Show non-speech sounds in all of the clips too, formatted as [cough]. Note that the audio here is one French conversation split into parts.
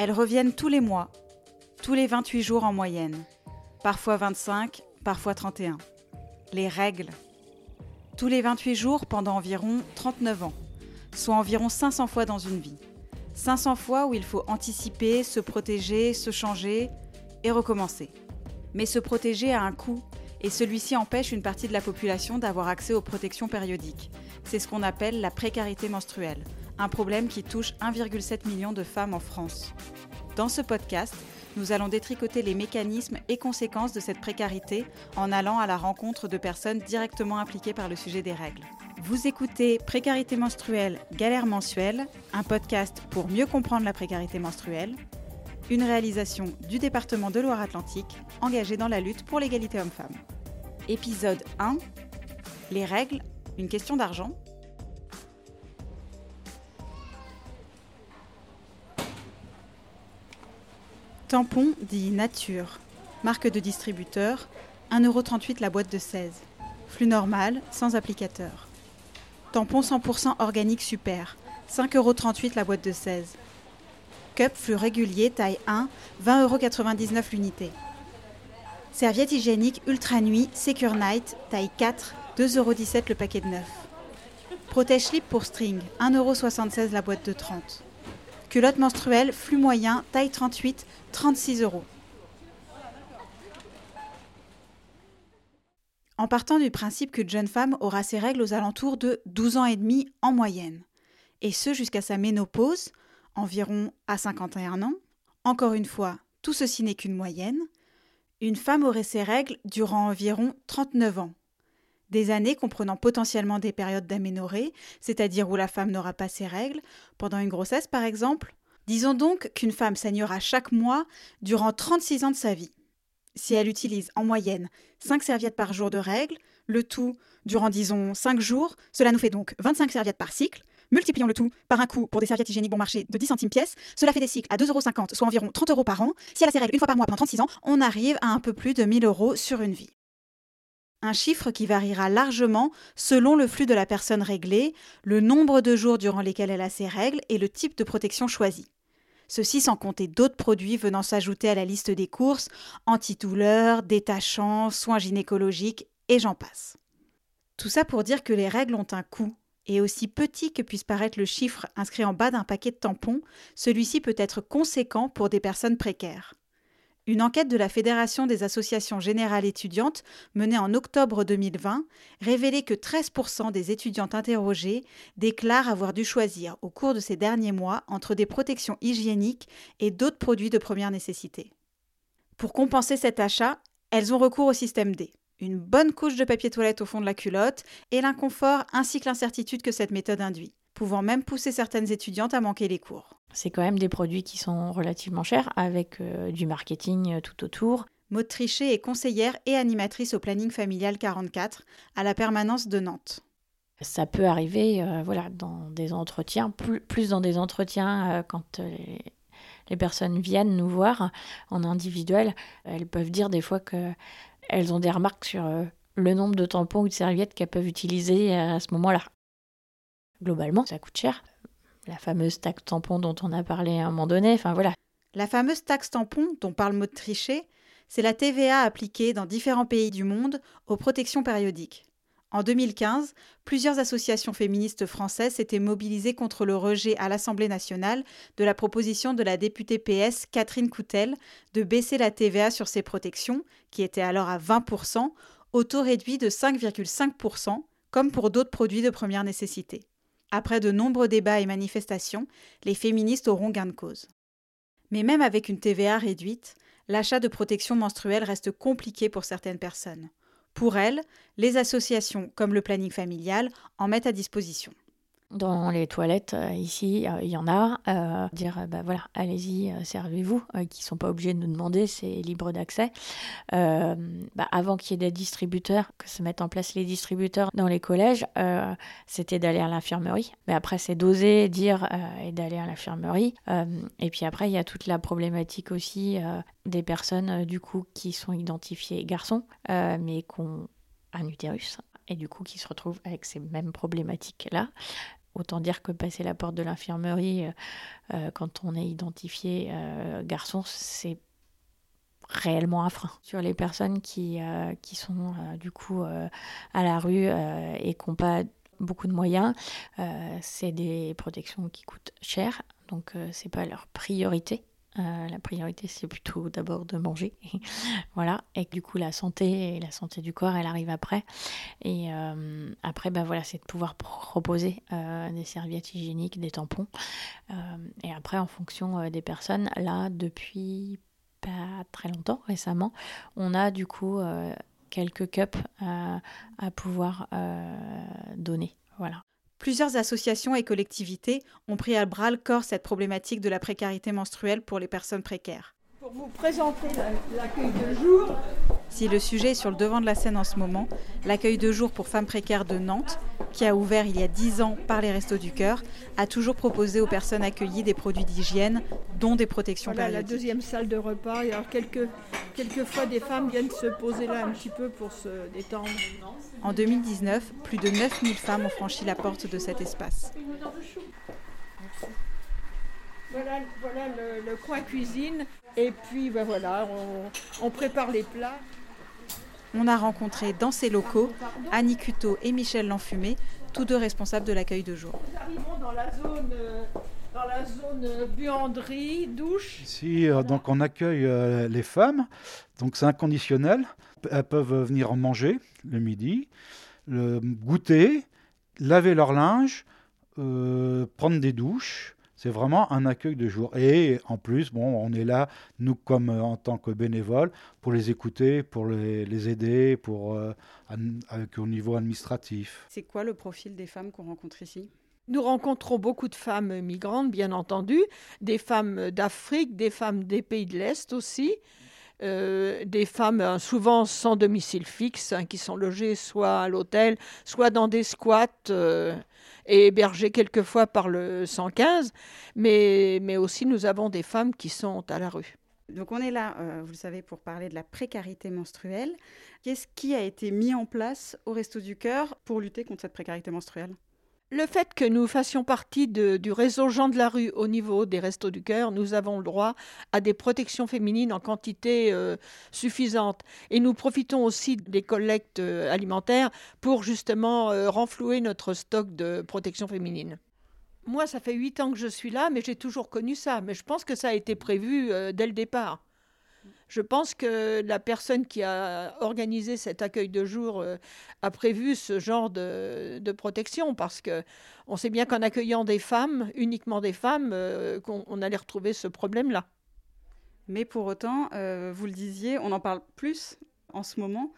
Elles reviennent tous les mois, tous les 28 jours en moyenne, parfois 25, parfois 31. Les règles. Tous les 28 jours pendant environ 39 ans, soit environ 500 fois dans une vie. 500 fois où il faut anticiper, se protéger, se changer et recommencer. Mais se protéger a un coût et celui-ci empêche une partie de la population d'avoir accès aux protections périodiques. C'est ce qu'on appelle la précarité menstruelle, un problème qui touche 1,7 million de femmes en France. Dans ce podcast, nous allons détricoter les mécanismes et conséquences de cette précarité en allant à la rencontre de personnes directement impliquées par le sujet des règles. Vous écoutez Précarité menstruelle, galère mensuelle, un podcast pour mieux comprendre la précarité menstruelle, une réalisation du département de Loire-Atlantique engagé dans la lutte pour l'égalité homme-femme. Épisode 1 Les règles, une question d'argent. Tampon dit Nature, marque de distributeur, 1,38€ la boîte de 16. Flux normal, sans applicateur. Tampon 100% organique super, 5,38€ la boîte de 16. Cup flux régulier taille 1, 20,99€ l'unité. Serviette hygiénique Ultra Nuit Secure Night taille 4, 2,17€ le paquet de 9. Protège slip pour string, 1,76€ la boîte de 30. Culotte menstruelle flux moyen taille 38, 36 euros. En partant du principe qu'une jeune femme aura ses règles aux alentours de 12 ans et demi en moyenne, et ce jusqu'à sa ménopause, environ à 51 ans, encore une fois, tout ceci n'est qu'une moyenne, une femme aurait ses règles durant environ 39 ans. Des années comprenant potentiellement des périodes d'aménorrhée, c'est-à-dire où la femme n'aura pas ses règles, pendant une grossesse par exemple, Disons donc qu'une femme saignera chaque mois durant 36 ans de sa vie. Si elle utilise en moyenne 5 serviettes par jour de règles, le tout durant disons 5 jours, cela nous fait donc 25 serviettes par cycle. Multiplions le tout par un coût pour des serviettes hygiéniques bon marché de 10 centimes pièce, cela fait des cycles à 2,50€, soit environ 30 euros par an. Si elle a ses règles une fois par mois pendant 36 ans, on arrive à un peu plus de 1000 euros sur une vie. Un chiffre qui variera largement selon le flux de la personne réglée, le nombre de jours durant lesquels elle a ses règles et le type de protection choisi. Ceci sans compter d'autres produits venant s'ajouter à la liste des courses, antidouleurs, détachants, soins gynécologiques, et j'en passe. Tout ça pour dire que les règles ont un coût, et aussi petit que puisse paraître le chiffre inscrit en bas d'un paquet de tampons, celui-ci peut être conséquent pour des personnes précaires. Une enquête de la Fédération des associations générales étudiantes, menée en octobre 2020, révélait que 13% des étudiantes interrogées déclarent avoir dû choisir au cours de ces derniers mois entre des protections hygiéniques et d'autres produits de première nécessité. Pour compenser cet achat, elles ont recours au système D. Une bonne couche de papier toilette au fond de la culotte et l'inconfort ainsi que l'incertitude que cette méthode induit pouvant même pousser certaines étudiantes à manquer les cours. C'est quand même des produits qui sont relativement chers, avec euh, du marketing euh, tout autour. Maud Trichet est conseillère et animatrice au planning familial 44 à la permanence de Nantes. Ça peut arriver euh, voilà, dans des entretiens, plus, dans des entretiens quand les, personnes viennent nous voir en individuel. Elles peuvent dire des fois qu'elles ont des remarques sur le nombre de tampons ou de serviettes qu'elles peuvent utiliser à ce moment-là globalement, ça coûte cher. La fameuse taxe tampon dont on a parlé à un moment donné, enfin voilà. La fameuse taxe tampon dont parle Maud Trichet, c'est la TVA appliquée dans différents pays du monde aux protections périodiques. En 2015, plusieurs associations féministes françaises s'étaient mobilisées contre le rejet à l'Assemblée nationale de la proposition de la députée PS Catherine Coutel de baisser la TVA sur ces protections, qui était alors à 20%, au taux réduit de 5,5%, comme pour d'autres produits de première nécessité. Après de nombreux débats et manifestations, les féministes auront gain de cause. Mais même avec une TVA réduite, l'achat de protection menstruelle reste compliqué pour certaines personnes. Pour elles, les associations comme le planning familial en mettent à disposition. Dans les toilettes, euh, ici, euh, il y en a. Euh, dire, bah voilà, allez-y, servez-vous, qui sont pas obligés de nous demander, c'est libre d'accès. Bah, avant qu'il y ait des distributeurs, que se mettent en place les distributeurs dans les collèges, c'était d'aller à l'infirmerie. Mais après, c'est d'oser dire et d'aller à l'infirmerie. et puis après, il y a toute la problématique aussi des personnes, du coup, qui sont identifiées garçons, mais qui ont un utérus et du coup qui se retrouvent avec ces mêmes problématiques-là autant dire que passer la porte de l'infirmerie, quand on est identifié garçon, c'est réellement un frein. Sur les personnes qui, qui sont du coup à la rue et qui n'ont pas beaucoup de moyens, c'est des protections qui coûtent cher, donc c'est pas leur priorité. Euh, la priorité, c'est plutôt d'abord de manger. [laughs] voilà. Et du coup, la santé et la santé du corps, elle arrive après. Et euh, après, voilà, c'est de pouvoir proposer euh, des serviettes hygiéniques, des tampons. et après, en fonction des personnes, là, depuis pas très longtemps, récemment, on a du coup quelques cups à pouvoir donner. Voilà. Plusieurs associations et collectivités ont pris à bras le corps cette problématique de la précarité menstruelle pour les personnes précaires. Pour vous présenter l'accueil de jour. Si le sujet est sur le devant de la scène en ce moment, l'accueil de jour pour femmes précaires de Nantes, qui a ouvert il y a 10 ans par les Restos du Cœur, a toujours proposé aux personnes accueillies des produits d'hygiène, dont des protections voilà, la deuxième salle de repas. Et alors quelques, quelquefois, des femmes viennent se poser là un petit peu pour se détendre. En 2019, plus de 9000 femmes ont franchi la porte de cet espace. Voilà, le, coin cuisine. Et puis ben voilà, on, prépare les plats. On a rencontré dans ces locaux Annie Cuteau et Michel Lanfumé, tous deux responsables de l'accueil de jour. Nous arrivons dans la zone, euh, dans la zone euh, buanderie, douche. Ici, euh, donc on accueille les femmes, donc c'est inconditionnel. Elles peuvent venir en manger le midi, le goûter, laver leur linge, prendre des douches. C'est vraiment un accueil de jour. Et en plus, bon, on est là, nous, comme euh, en tant que bénévoles, pour les écouter, pour les, aider, pour, euh, avec, au niveau administratif. C'est quoi le profil des femmes qu'on rencontre ici? Nous rencontrons beaucoup de femmes migrantes, bien entendu, des femmes d'Afrique, des femmes des pays de l'Est aussi, euh, des femmes hein, souvent sans domicile fixe, hein, qui sont logées soit à l'hôtel, soit dans des squats et hébergés quelquefois par le 115, mais, mais aussi nous avons des femmes qui sont à la rue. Donc on est là, euh, vous le savez, pour parler de la précarité menstruelle. Qu'est-ce qui a été mis en place au Resto du Cœur pour lutter contre cette précarité menstruelle? Le fait que nous fassions partie du réseau Jean de la rue au niveau des Restos du Cœur, nous avons le droit à des protections féminines en quantité euh, suffisante. Et nous profitons aussi des collectes euh, alimentaires pour justement euh, renflouer notre stock de protection féminine. Moi, ça fait huit ans que je suis là, mais j'ai toujours connu ça. Mais je pense que ça a été prévu dès le départ. Je pense que la personne qui a organisé cet accueil de jour euh, a prévu ce genre de, protection parce que on sait bien qu'en accueillant des femmes, uniquement des femmes, euh, qu'on allait retrouver ce problème-là. Mais pour autant, euh, vous le disiez, on en parle plus en ce moment.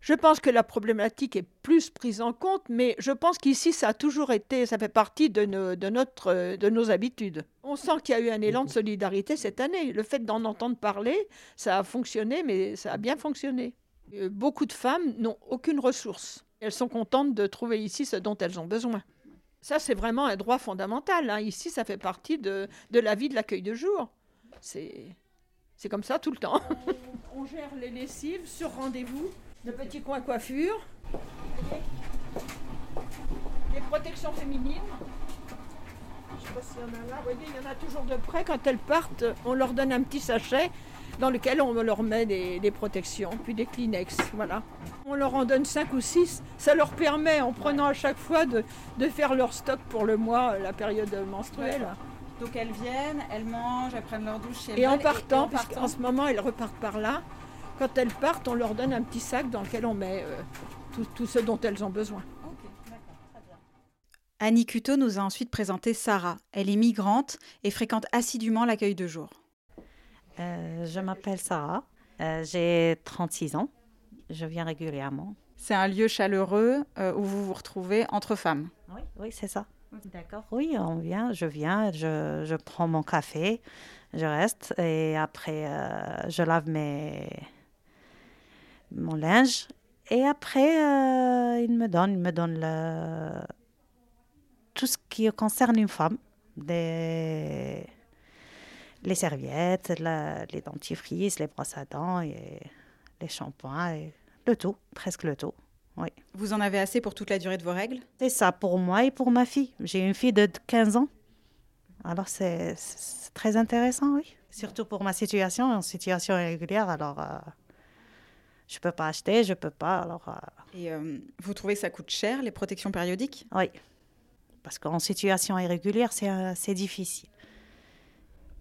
Je pense que la problématique est plus prise en compte, mais je pense qu'ici, ça a toujours été, ça fait partie de nos, habitudes. On sent qu'il y a eu un élan de solidarité cette année. Le fait d'en entendre parler, ça a fonctionné, mais ça a bien fonctionné. Euh, beaucoup de femmes n'ont aucune ressource. Elles sont contentes de trouver ici ce dont elles ont besoin. Ça, c'est vraiment un droit fondamental. Hein. Ici, ça fait partie de, de la vie de l'accueil de jour. C'est comme ça tout le temps. on gère les lessives sur rendez-vous le petit coin coiffure, les protections féminines. Je sais pas s'il y en a là. Vous voyez, il y en a toujours de près. Quand elles partent, on leur donne un petit sachet dans lequel on leur met des, protections, puis des Kleenex. Voilà. On leur en donne 5 ou 6. Ça leur permet, en prenant à chaque fois, de, faire leur stock pour le mois, la période menstruelle. Donc elles viennent, elles mangent, elles prennent leur douche. Et, en partant, parce qu'en ce moment, elles repartent par là, quand elles partent, on leur donne un petit sac dans lequel on met euh, tout, ce dont elles ont besoin. Annie Cuteau nous a ensuite présenté Sarah. Elle est migrante et fréquente assidûment l'accueil de jour. Euh, je m'appelle Sarah, euh, j'ai 36 ans, je viens régulièrement. C'est un lieu chaleureux où vous vous retrouvez entre femmes. Oui, oui c'est ça. D'accord, oui, on vient, je viens, je, je, prends mon café, je reste et après je lave mes, mon linge. Et après, euh, il me donne, il me donne le... tout ce qui concerne une femme. Des... Les serviettes, les dentifrices, les brosses à dents, et les shampoings, et le tout, presque le tout. Oui. Vous en avez assez pour toute la durée de vos règles? C'est ça pour moi et pour ma fille. J'ai une fille de 15 ans. Alors c'est c'est très intéressant, oui. Surtout pour ma situation, en situation irrégulière. Alors euh, je peux pas acheter, je peux pas. Alors euh, Et euh, vous trouvez que ça coûte cher, les protections périodiques? Oui. Parce qu'en situation irrégulière, c'est euh, difficile.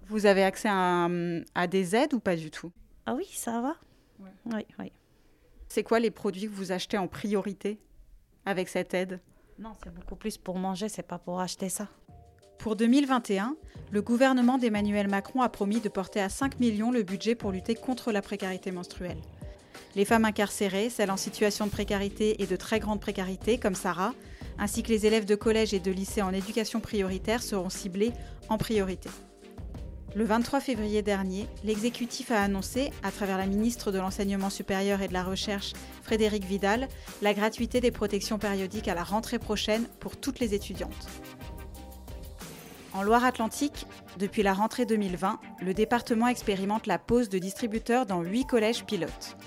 Vous avez accès à, à des aides ou pas du tout? Ah oui, ça va. Ouais. Oui, oui. C'est quoi les produits que vous achetez en priorité avec cette aide? Non, c'est beaucoup plus pour manger, c'est pas pour acheter ça. Pour 2021, le gouvernement d'Emmanuel Macron a promis de porter à 5 millions le budget pour lutter contre la précarité menstruelle. Les femmes incarcérées, celles en situation de précarité et de très grande précarité, comme Sarah, ainsi que les élèves de collège et de lycée en éducation prioritaire seront ciblés en priorité. Le 23 février dernier, l'exécutif a annoncé, à travers la ministre de l'Enseignement supérieur et de la Recherche, Frédérique Vidal, la gratuité des protections périodiques à la rentrée prochaine pour toutes les étudiantes. En Loire-Atlantique, depuis la rentrée 2020, le département expérimente la pose de distributeurs dans 8 collèges pilotes.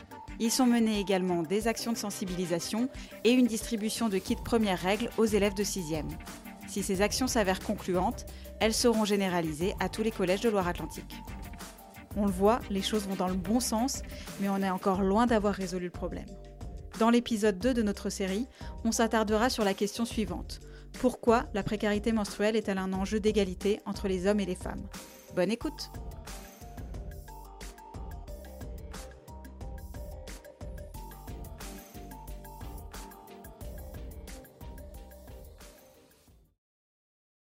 Ils sont menés également des actions de sensibilisation et une distribution de kits premières règles aux élèves de 6e. Si ces actions s'avèrent concluantes, elles seront généralisées à tous les collèges de Loire-Atlantique. On le voit, les choses vont dans le bon sens, mais on est encore loin d'avoir résolu le problème. Dans l'épisode 2 de notre série, on s'attardera sur la question suivante. Pourquoi la précarité menstruelle est-elle un enjeu d'égalité entre les hommes et les femmes? Bonne écoute